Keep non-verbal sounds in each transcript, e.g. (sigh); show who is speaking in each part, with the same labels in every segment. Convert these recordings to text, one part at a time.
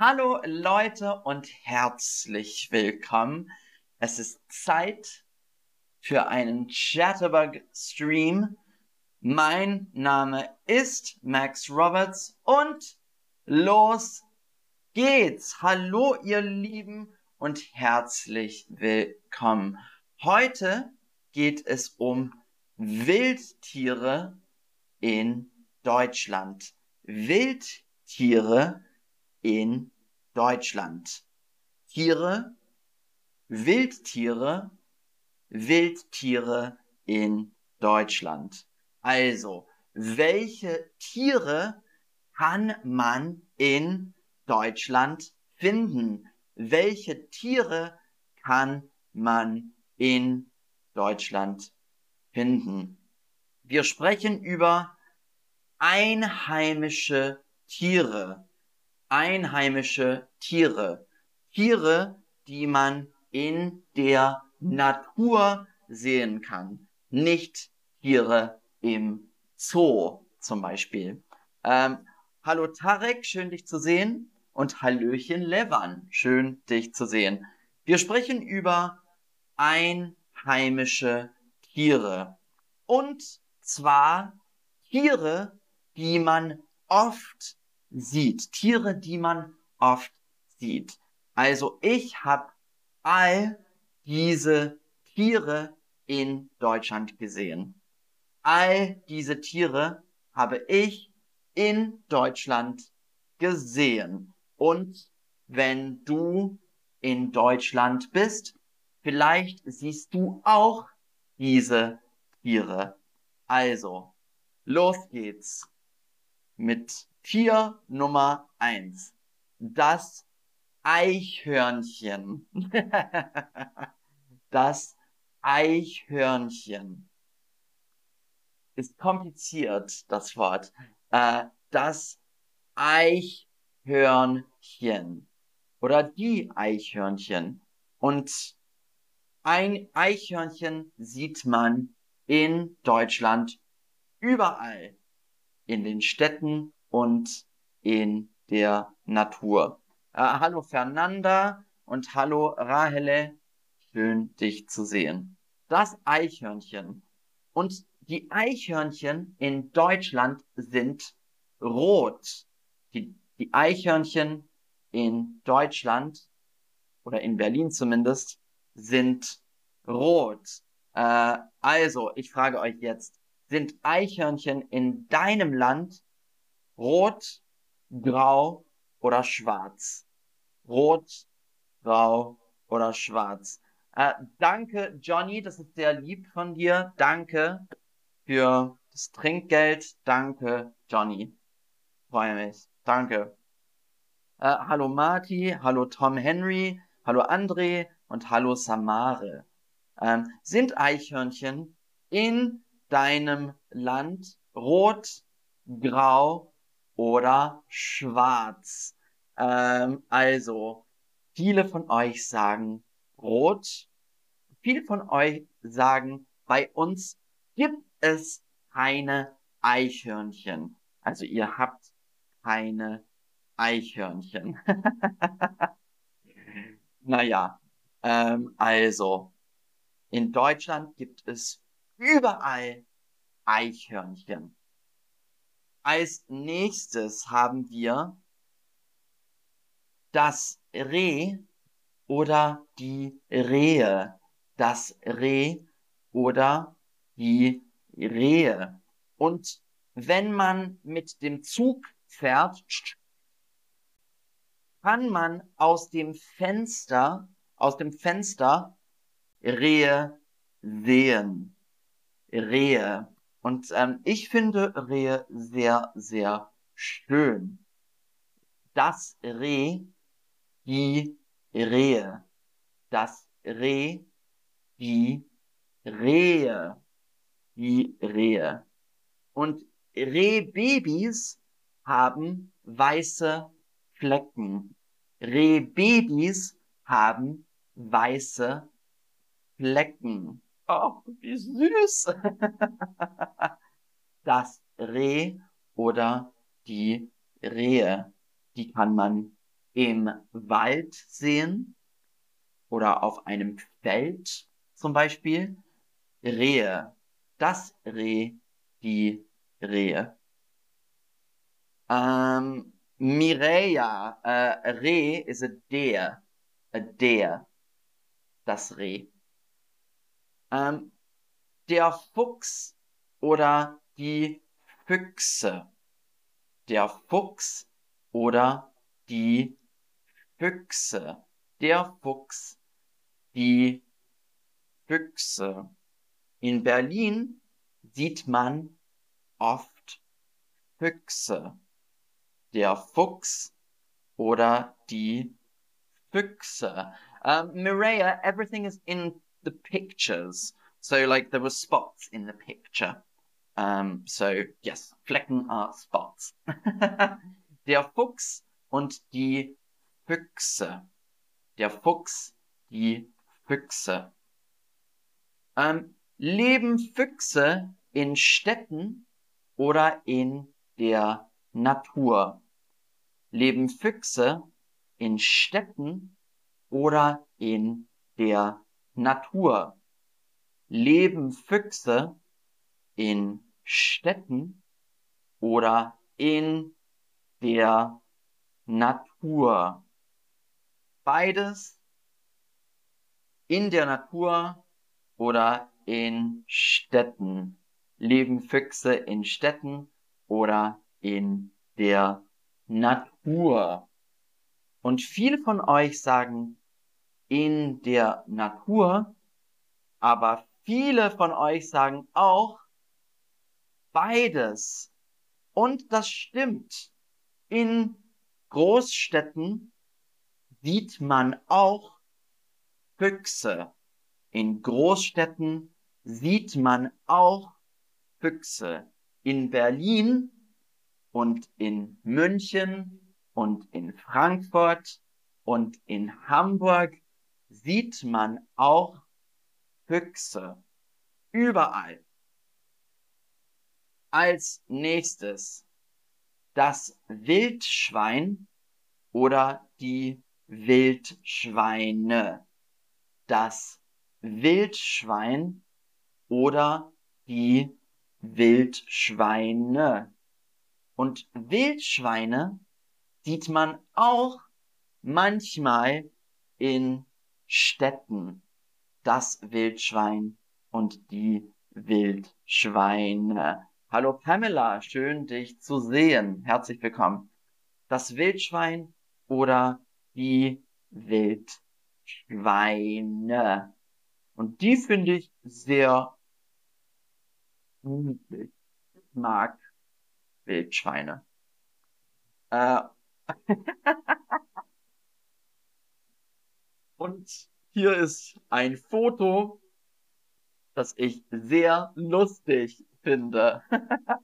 Speaker 1: Hallo Leute und herzlich willkommen. Es ist Zeit für einen Chatterbug Stream. Mein Name ist Max Roberts und los geht's. Hallo ihr Lieben und herzlich willkommen. Heute geht es um Wildtiere in Deutschland. Wildtiere in Deutschland. Tiere, Wildtiere, Wildtiere in Deutschland. Also, welche Tiere kann man in Deutschland finden? Welche Tiere kann man in Deutschland finden? Wir sprechen über einheimische Tiere einheimische Tiere. Tiere, die man in der Natur sehen kann. Nicht Tiere im Zoo zum Beispiel. Ähm, hallo Tarek, schön dich zu sehen. Und Hallöchen Levan, schön dich zu sehen. Wir sprechen über einheimische Tiere. Und zwar Tiere, die man oft sieht. Tiere, die man oft sieht. Also ich habe all diese Tiere in Deutschland gesehen. All diese Tiere habe ich in Deutschland gesehen. Und wenn du in Deutschland bist, vielleicht siehst du auch diese Tiere. Also, los geht's mit Tier Nummer eins. Das Eichhörnchen. (laughs) das Eichhörnchen. Ist kompliziert, das Wort. Äh, das Eichhörnchen. Oder die Eichhörnchen. Und ein Eichhörnchen sieht man in Deutschland überall. In den Städten und in der Natur. Äh, hallo Fernanda und hallo Rahele. Schön dich zu sehen. Das Eichhörnchen. Und die Eichhörnchen in Deutschland sind rot. Die, die Eichhörnchen in Deutschland oder in Berlin zumindest sind rot. Äh, also, ich frage euch jetzt, sind Eichhörnchen in deinem Land Rot, Grau oder Schwarz. Rot, Grau oder Schwarz. Äh, danke, Johnny, das ist sehr lieb von dir. Danke für das Trinkgeld. Danke, Johnny. Freue mich. Danke. Äh, hallo Marty, hallo Tom Henry, hallo André und hallo Samare. Ähm, sind Eichhörnchen in deinem Land rot, grau oder schwarz. Ähm, also, viele von euch sagen rot. Viele von euch sagen, bei uns gibt es keine Eichhörnchen. Also ihr habt keine Eichhörnchen. (laughs) naja, ähm, also in Deutschland gibt es überall Eichhörnchen. Als nächstes haben wir das Reh oder die Rehe. Das Reh oder die Rehe. Und wenn man mit dem Zug fährt, kann man aus dem Fenster, aus dem Fenster Rehe sehen. Rehe. Und ähm, ich finde Rehe sehr, sehr schön. Das Reh, die Rehe. Das Reh, die Rehe. Die Rehe. Und Rehbabys haben weiße Flecken. Rehbabys haben weiße Flecken. Oh, wie süß. (laughs) das Reh oder die Rehe, die kann man im Wald sehen oder auf einem Feld zum Beispiel. Rehe, das Reh, die Rehe. Ähm, Mireia, äh, Reh ist a der, a der, das Reh. Ähm, der Fuchs oder die Füchse. Der Fuchs oder die Füchse. Der Fuchs, die Füchse. In Berlin sieht man oft Füchse der Fuchs oder die Füchse. Um, Mireia, everything is in the pictures. So, like, there were spots in the picture. Um, so, yes, Flecken are spots. (laughs) der Fuchs und die Füchse. Der Fuchs, die Füchse. Um, leben Füchse in Städten oder in der Natur. Leben Füchse in Städten oder in der Natur? Leben Füchse in Städten oder in der Natur? Beides in der Natur oder in Städten. Leben Füchse in Städten oder in der Natur. Und viele von euch sagen in der Natur, aber viele von euch sagen auch beides. Und das stimmt. In Großstädten sieht man auch Füchse. In Großstädten sieht man auch Füchse. In Berlin und in München und in Frankfurt und in Hamburg sieht man auch Füchse. Überall. Als nächstes das Wildschwein oder die Wildschweine. Das Wildschwein oder die Wildschweine. Und Wildschweine sieht man auch manchmal in Städten. Das Wildschwein und die Wildschweine. Hallo Pamela, schön dich zu sehen. Herzlich willkommen. Das Wildschwein oder die Wildschweine. Und die finde ich sehr niedlich. Ich mag Wildschweine. Äh, (laughs) und hier ist ein Foto, das ich sehr lustig finde. (laughs)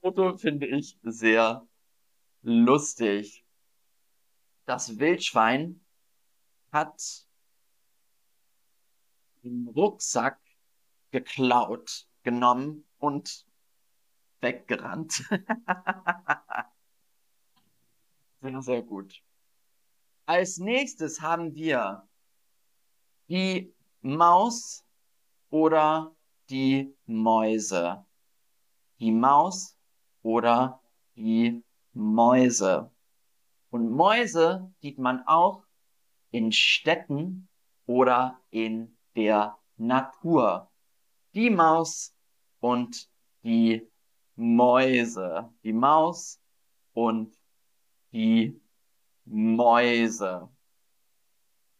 Speaker 1: Foto finde ich sehr lustig. Das Wildschwein hat den Rucksack geklaut genommen und weggerannt. (laughs) sehr, sehr gut. Als nächstes haben wir die Maus oder die Mäuse. Die Maus oder die Mäuse. Und Mäuse sieht man auch in Städten oder in der Natur. Die Maus und die Mäuse. Die Maus und die Mäuse.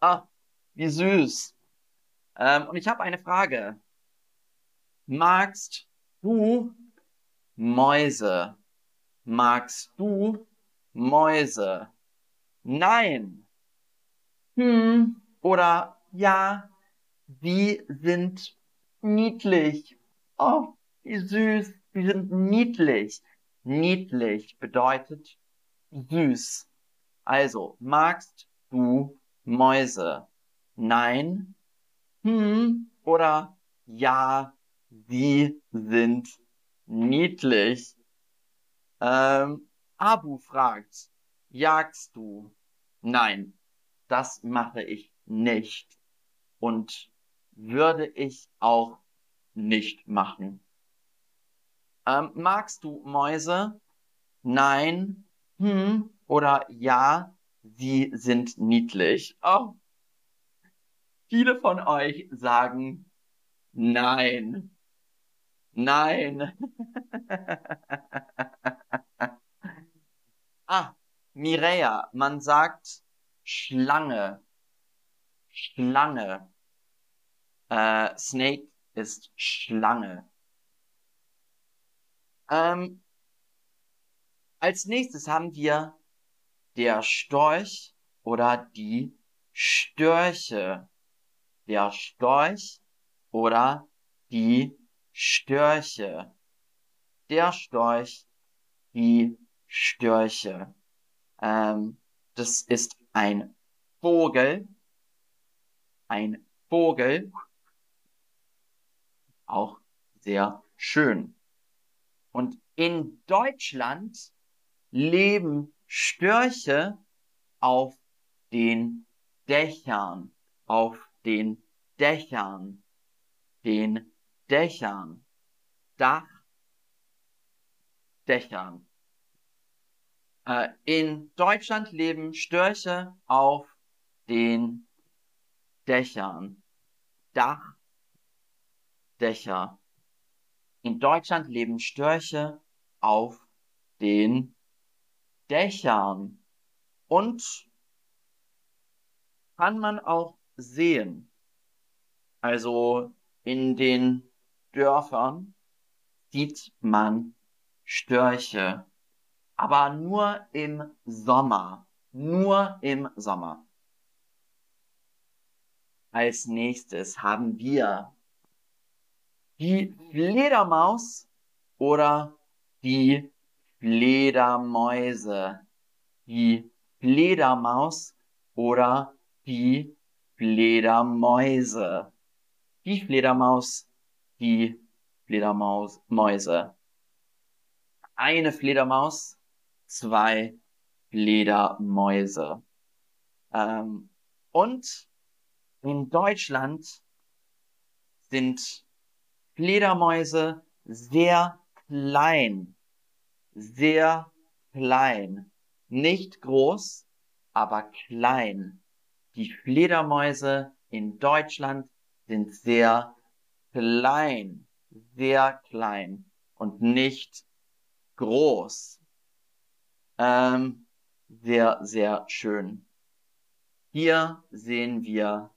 Speaker 1: Ah, wie süß. Ähm, und ich habe eine Frage. Magst du Mäuse? Magst du Mäuse? Nein. Hm oder ja, sie sind niedlich. Oh, wie süß. Die sind niedlich. Niedlich bedeutet süß. Also, magst du Mäuse? Nein. Hm. Oder ja, sie sind niedlich. Ähm, Abu fragt, jagst du? Nein, das mache ich nicht und würde ich auch nicht machen. Ähm, magst du Mäuse? Nein, hm oder ja, sie sind niedlich. Oh. Viele von euch sagen nein. Nein. (laughs) ah, Mireia, man sagt Schlange. Schlange. Äh, Snake ist Schlange. Ähm, als nächstes haben wir der Storch oder die Störche. Der Storch oder die Störche. Der Storch, die Störche. Ähm, das ist ein Vogel. Ein Vogel. Auch sehr schön. Und in Deutschland leben Störche auf den Dächern, auf den Dächern, den Dächern, Dach, Dächern. Äh, in Deutschland leben Störche auf den Dächern, Dach, Dächer. In Deutschland leben Störche auf den Dächern und kann man auch sehen. Also in den Dörfern sieht man Störche, aber nur im Sommer, nur im Sommer. Als nächstes haben wir die Fledermaus oder die Fledermäuse. Die Fledermaus oder die Fledermäuse. Die Fledermaus, die Fledermäuse. Eine Fledermaus, zwei Fledermäuse. Ähm, und in Deutschland sind Fledermäuse sehr klein. Sehr klein. Nicht groß, aber klein. Die Fledermäuse in Deutschland sind sehr klein. Sehr klein. Und nicht groß. Ähm, sehr, sehr schön. Hier sehen wir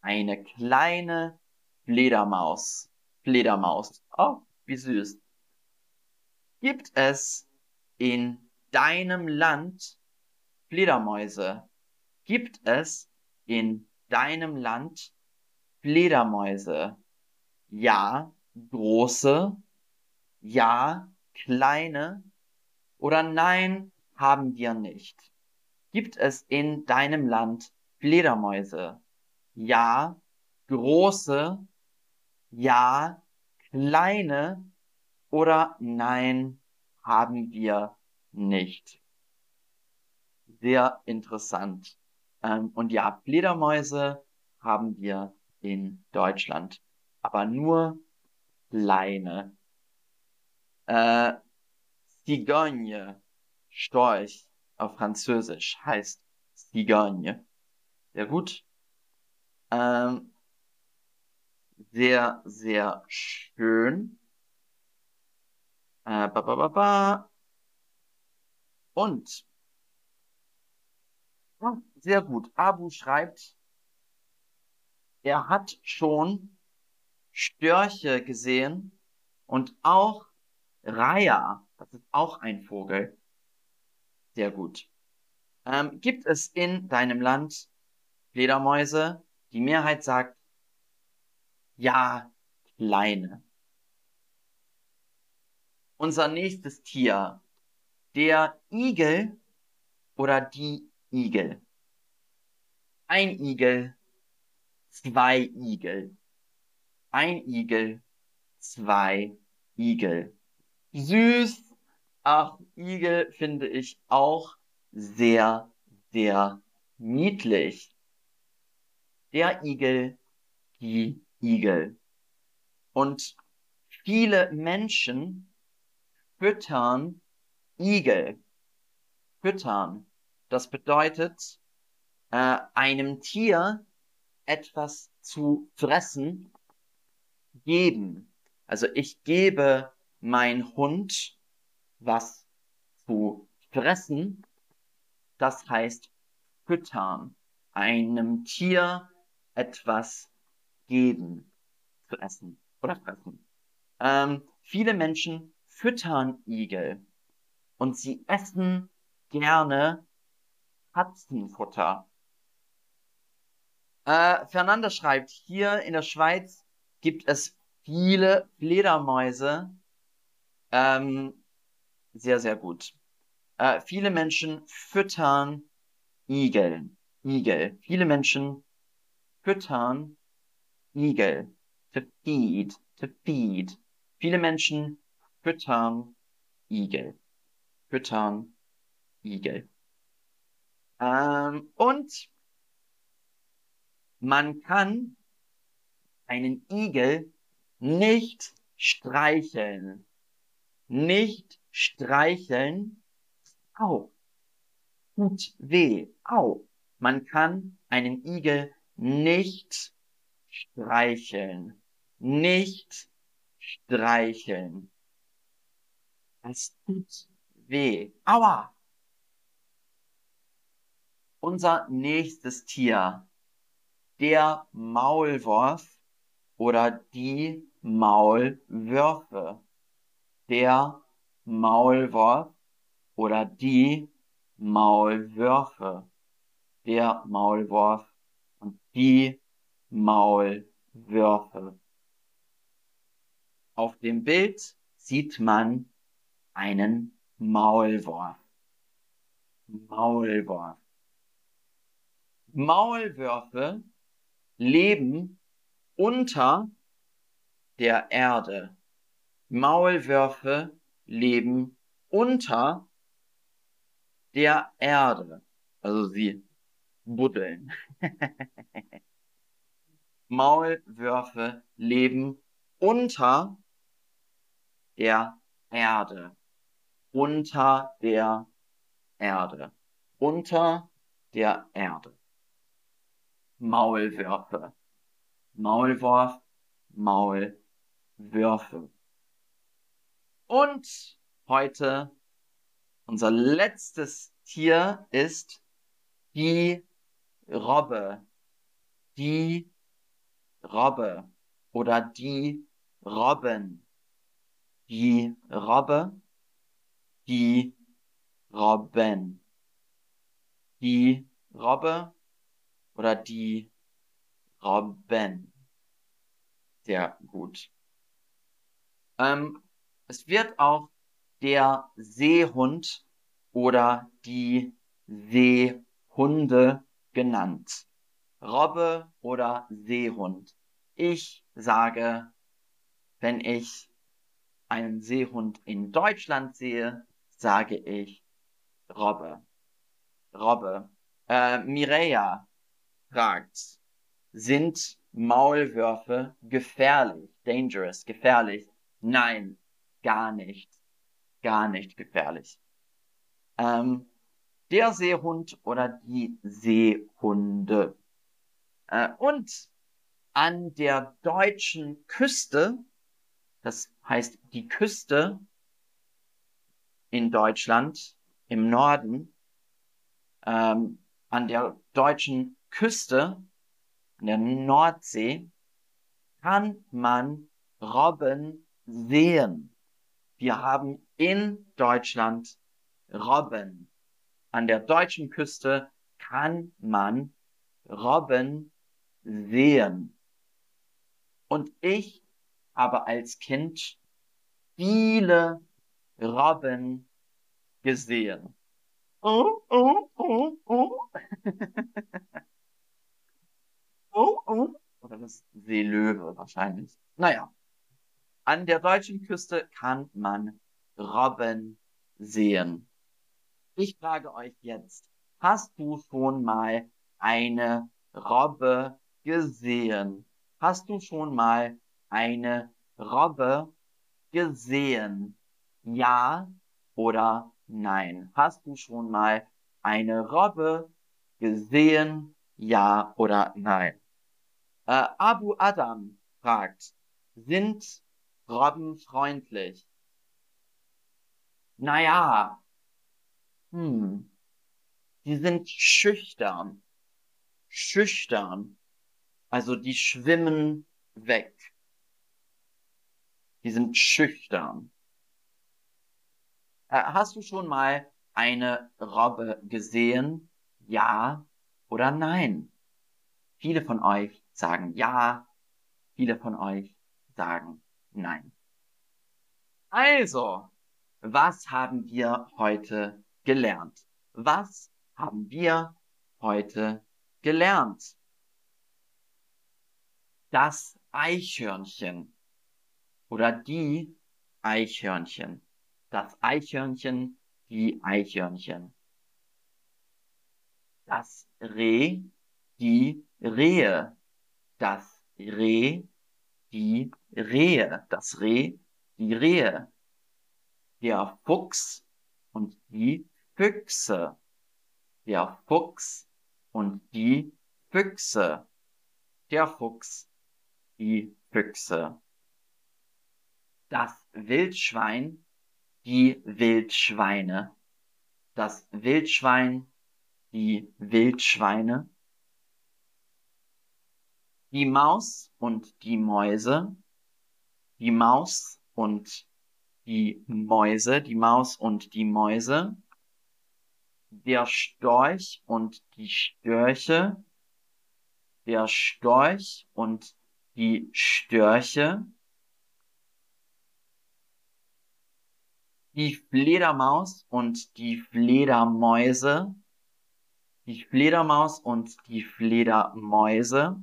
Speaker 1: eine kleine Fledermaus. Fledermaus. Oh, wie süß. Gibt es in deinem Land Fledermäuse? Gibt es in deinem Land Fledermäuse? Ja, große, ja, kleine oder nein, haben wir nicht. Gibt es in deinem Land Fledermäuse? Ja, große, ja, kleine oder nein, haben wir nicht. Sehr interessant. Ähm, und ja, Fledermäuse haben wir in Deutschland, aber nur kleine. Äh, Cigogne, Storch auf Französisch heißt Cigogne. Sehr gut. Ähm, sehr, sehr schön. Äh, ba, ba, ba, ba. Und ja, sehr gut. Abu schreibt, er hat schon Störche gesehen und auch Raya. Das ist auch ein Vogel. Sehr gut. Ähm, gibt es in deinem Land Fledermäuse? Die Mehrheit sagt ja, kleine. Unser nächstes Tier. Der Igel oder die Igel. Ein Igel, zwei Igel. Ein Igel, zwei Igel. Süß, Ach, Igel finde ich auch sehr, sehr niedlich. Der Igel, die Igel. Und viele Menschen füttern Igel. Füttern. Das bedeutet, äh, einem Tier etwas zu fressen geben. Also ich gebe mein Hund was zu fressen. Das heißt füttern. Einem Tier etwas geben zu essen oder fressen. Ähm, viele Menschen füttern Igel und sie essen gerne Katzenfutter. Äh, Fernanda schreibt, hier in der Schweiz gibt es viele Fledermäuse. Ähm, sehr, sehr gut. Äh, viele Menschen füttern Igel. Igel. Viele Menschen füttern Igel. To feed. To feed. Viele Menschen füttern Igel. Füttern Igel. Ähm, und man kann einen Igel nicht streicheln. Nicht streicheln. Au. Tut weh. Au. Man kann einen Igel nicht streicheln. Nicht streicheln. Es tut weh. Aua. Unser nächstes Tier. Der Maulwurf oder die Maulwürfe. Der Maulwurf oder die Maulwürfe. Der Maulwurf und die Maulwürfe. Auf dem Bild sieht man einen Maulwurf. Maulwurf. Maulwürfe leben unter der Erde. Maulwürfe leben unter der Erde. Also sie buddeln. (laughs) Maulwürfe leben unter der Erde. Unter der Erde. Unter der Erde. Maulwürfe. Maulwurf, Maulwürfe. Und heute unser letztes Tier ist die Robbe. Die Robbe oder die Robben. Die Robbe, die Robben. Die Robbe oder die Robben. Sehr gut. Ähm, es wird auch der Seehund oder die Seehunde genannt. Robbe oder Seehund. Ich sage, wenn ich einen Seehund in Deutschland sehe, sage ich Robbe. Robbe. Äh, Mireia fragt, sind Maulwürfe gefährlich, dangerous, gefährlich? Nein, gar nicht. Gar nicht gefährlich. Ähm, der Seehund oder die Seehunde. Äh, und an der deutschen Küste, das heißt die Küste in Deutschland im Norden, ähm, an der deutschen Küste, an der Nordsee, kann man Robben sehen. Wir haben in Deutschland Robben. An der deutschen Küste kann man Robben sehen. Und ich habe als Kind viele Robben gesehen. Oh, oh, oh, oh. oh, oh. Oder das Seelöwe wahrscheinlich. Naja. An der deutschen Küste kann man Robben sehen. Ich frage euch jetzt, hast du schon mal eine Robbe gesehen? Hast du schon mal eine Robbe gesehen? Ja oder nein? Hast du schon mal eine Robbe gesehen? Ja oder nein? Äh, Abu Adam fragt, sind Robben freundlich? Naja, hm, die sind schüchtern. Schüchtern. Also die schwimmen weg. Die sind schüchtern. Äh, hast du schon mal eine Robbe gesehen? Ja oder nein? Viele von euch sagen ja, viele von euch sagen nein. Also, was haben wir heute gelernt? Was haben wir heute gelernt? Das Eichhörnchen oder die Eichhörnchen. Das Eichhörnchen, die Eichhörnchen. Das Reh, die Rehe. Das Reh, die Rehe. Das Reh, die Rehe. Der Fuchs und die Füchse. Der Fuchs und die Füchse. Der Fuchs, die Füchse. Das Wildschwein, die Wildschweine. Das Wildschwein, die Wildschweine. Die Maus und die Mäuse. Die Maus und die Mäuse. Die Maus und die Mäuse. Der Storch und die Störche. Der Storch und die Störche. Die Fledermaus und die Fledermäuse, die Fledermaus und die Fledermäuse,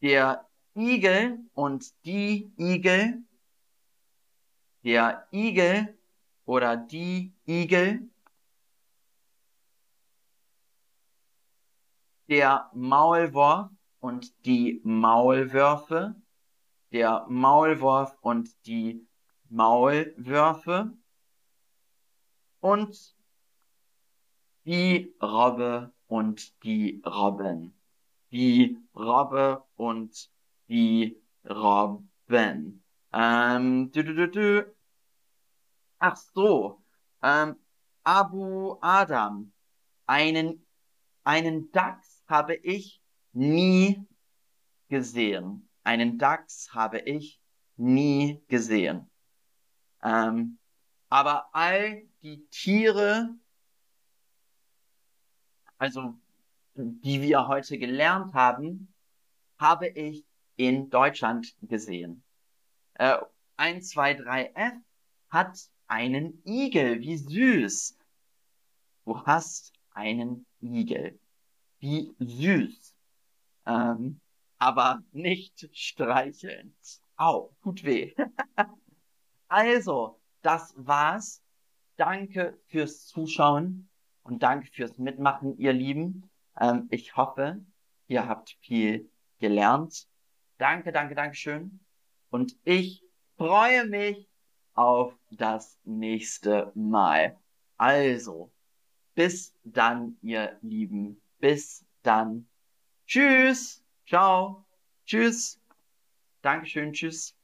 Speaker 1: der Igel und die Igel, der Igel oder die Igel, der Maulwurf und die Maulwürfe, der Maulwurf und die Maulwürfe und die Robbe und die Robben. Die Robbe und die Robben. Ähm, du, du, du, du. Ach so. Ähm, Abu Adam. Einen, einen Dachs habe ich nie gesehen. Einen Dachs habe ich nie gesehen. Ähm, aber all die Tiere, also die wir heute gelernt haben, habe ich in Deutschland gesehen. Äh, 1, 2, 3 F hat einen Igel. Wie süß. Du hast einen Igel. Wie süß. Ähm, aber nicht streicheln. Au, tut weh. (laughs) also, das war's. Danke fürs Zuschauen und danke fürs Mitmachen, ihr Lieben. Ähm, ich hoffe, ihr habt viel gelernt. Danke, danke, danke schön. Und ich freue mich auf das nächste Mal. Also, bis dann, ihr Lieben. Bis dann. Tschüss. Ciao. Tschüss. Dankeschön. Tschüss.